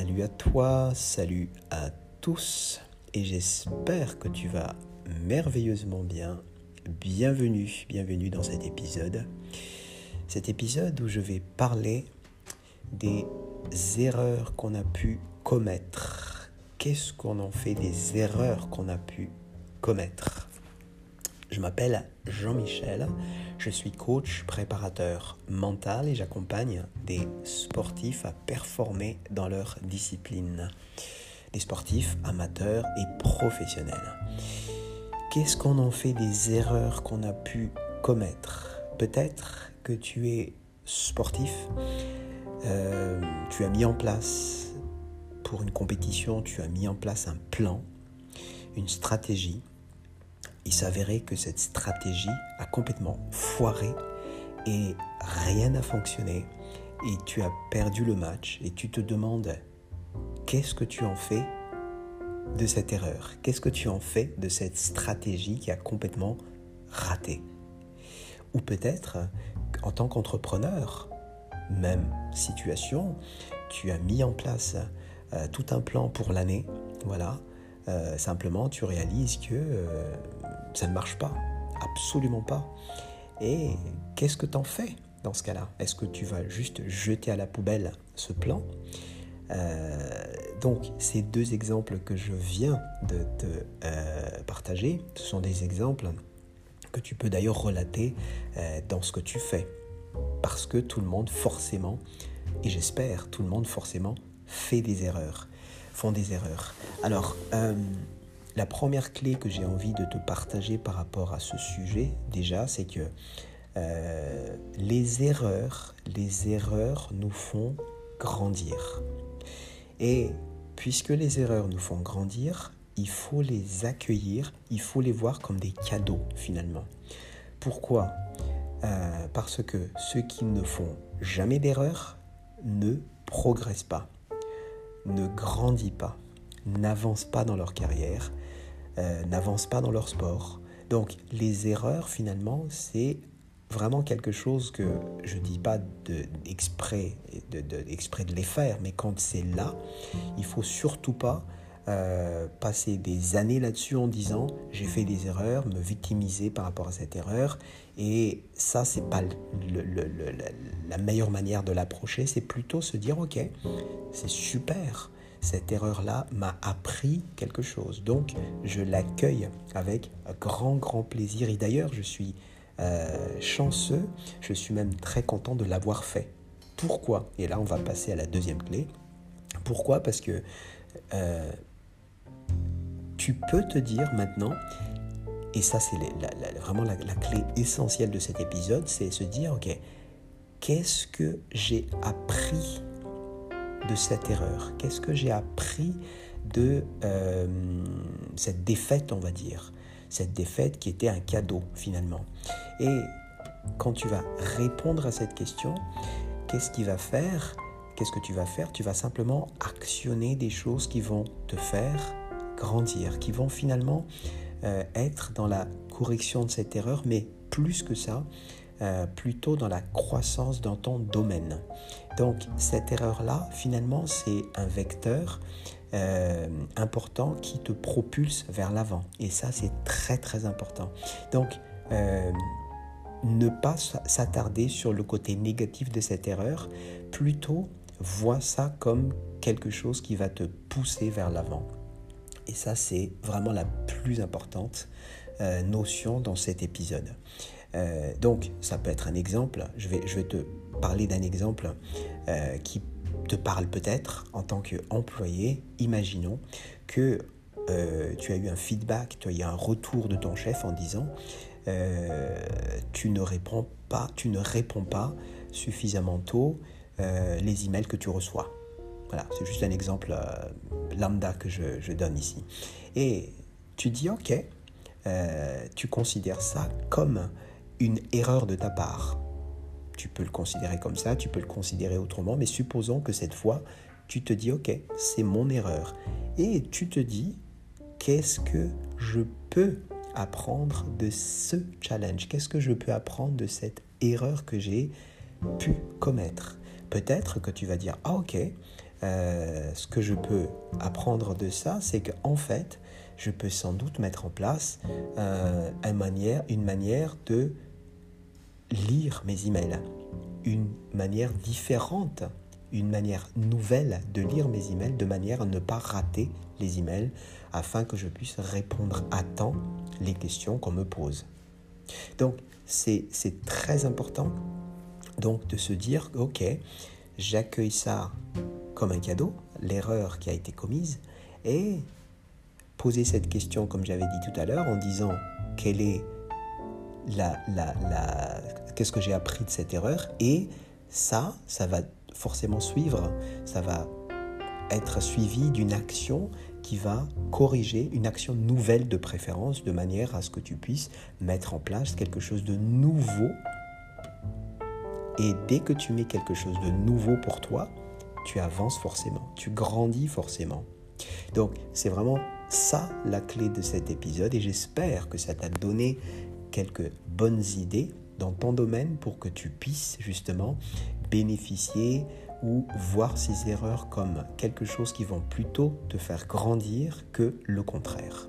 Salut à toi, salut à tous, et j'espère que tu vas merveilleusement bien. Bienvenue, bienvenue dans cet épisode. Cet épisode où je vais parler des erreurs qu'on a pu commettre. Qu'est-ce qu'on en fait des erreurs qu'on a pu commettre? Je m'appelle Jean-Michel, je suis coach préparateur mental et j'accompagne des sportifs à performer dans leur discipline. Des sportifs amateurs et professionnels. Qu'est-ce qu'on en fait des erreurs qu'on a pu commettre? Peut-être que tu es sportif, euh, tu as mis en place pour une compétition, tu as mis en place un plan, une stratégie il s'avérait que cette stratégie a complètement foiré et rien n'a fonctionné. Et tu as perdu le match et tu te demandes qu'est-ce que tu en fais de cette erreur? Qu'est-ce que tu en fais de cette stratégie qui a complètement raté? Ou peut-être en tant qu'entrepreneur, même situation, tu as mis en place euh, tout un plan pour l'année, voilà, euh, simplement tu réalises que euh, ça ne marche pas, absolument pas. Et qu'est-ce que tu en fais dans ce cas-là? Est-ce que tu vas juste jeter à la poubelle ce plan? Euh, donc, ces deux exemples que je viens de te partager, ce sont des exemples que tu peux d'ailleurs relater dans ce que tu fais. Parce que tout le monde forcément, et j'espère, tout le monde forcément fait des erreurs font des erreurs. Alors, euh, la première clé que j'ai envie de te partager par rapport à ce sujet, déjà, c'est que euh, les erreurs, les erreurs nous font grandir. Et puisque les erreurs nous font grandir, il faut les accueillir, il faut les voir comme des cadeaux finalement. Pourquoi? Euh, Parce que ceux qui ne font jamais d'erreurs ne progressent pas ne grandit pas, n'avance pas dans leur carrière, euh, n'avance pas dans leur sport. Donc les erreurs finalement, c'est vraiment quelque chose que je ne dis pas de, exprès, de, de, exprès de les faire, mais quand c'est là, il faut surtout pas euh, passer des années là-dessus en disant j'ai fait des erreurs, me victimiser par rapport à cette erreur. Et ça, c'est pas la meilleure manière de l'approcher. C'est plutôt se dire ok, c'est super. Cette erreur-là m'a appris quelque chose. Donc, je l'accueille avec grand, grand plaisir. Et d'ailleurs, je suis euh, chanceux, je suis même très content de l'avoir fait. Pourquoi? Et là, on va passer à la deuxième clé. Pourquoi? Parce que euh, tu peux te dire maintenant, et ça c'est vraiment la, clé essentielle de cet épisode, c'est se dire, ok, qu'est-ce que j'ai appris? De cette erreur? Qu'est-ce que j'ai appris de euh, cette défaite, on va dire? Cette défaite qui était un cadeau finalement. Et quand tu vas répondre à cette question, qu'est-ce qui va faire? Qu'est-ce que tu vas faire? Tu vas simplement actionner des choses qui vont te faire grandir, qui vont finalement euh, être dans la correction de cette erreur, mais plus que ça, euh, plutôt dans la croissance dans ton domaine. Donc cette erreur-là, finalement, c'est un vecteur euh, important qui te propulse vers l'avant. Et ça, c'est très très important. Donc, ne pas s'attarder sur le côté négatif de cette erreur, plutôt vois ça comme quelque chose qui va te pousser vers l'avant. Et ça, c'est vraiment la plus importante euh, notion dans cet épisode. Euh, donc, ça peut être un exemple. Je vais, te parler d'un exemple euh, qui te parle peut-être en tant qu'employé. Imaginons que tu as eu un feedback, tu as eu un retour de ton chef en disant tu ne réponds pas, tu ne réponds pas suffisamment tôt les emails que tu reçois. Voilà, c'est juste un exemple euh, lambda que je, donne ici. Et tu dis, ok, euh, tu considères ça comme une erreur de ta part. Tu peux le considérer comme ça, tu peux le considérer autrement, mais supposons que cette fois, tu te dis, ok, c'est mon erreur. Et tu te dis, qu'est-ce que je peux apprendre de ce challenge? Qu'est-ce que je peux apprendre de cette erreur que j'ai pu commettre? Peut-être que tu vas dire, ah ok, euh, ce que je peux apprendre de ça, c'est qu'en fait, je peux sans doute mettre en place euh, une, manière, une manière de lire mes emails, une manière différente, une manière nouvelle de lire mes emails de manière à ne pas rater les emails afin que je puisse répondre à temps les questions qu'on me pose. Donc, c'est très important donc de se dire, ok, j'accueille ça comme un cadeau, l'erreur qui a été commise, et poser cette question, comme j'avais dit tout à l'heure, en disant quelle est la, la, la qu'est-ce que j'ai appris de cette erreur, et ça, ça va forcément suivre, ça va être suivi d'une action qui va corriger une action nouvelle de préférence de manière à ce que tu puisses mettre en place quelque chose de nouveau. Et dès que tu mets quelque chose de nouveau pour toi, tu avances forcément, tu grandis forcément. Donc c'est vraiment ça la clé de cet épisode et j'espère que ça t'a donné quelques bonnes idées dans ton domaine pour que tu puisses justement bénéficier ou voir ces erreurs comme quelque chose qui vont plutôt te faire grandir que le contraire.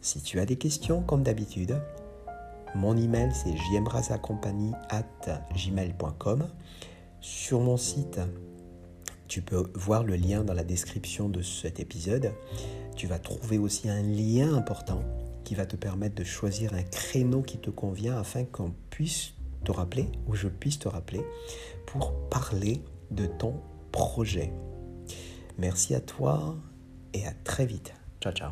Si tu as des questions, comme d'habitude, mon email c'est gmail.com. Sur mon site, tu peux voir le lien dans la description de cet épisode. Tu vas trouver aussi un lien important qui va te permettre de choisir un créneau qui te convient afin qu'on puisse te rappeler, ou je puisse te rappeler, pour parler de ton projet. Merci à toi et à très vite. Ciao ciao.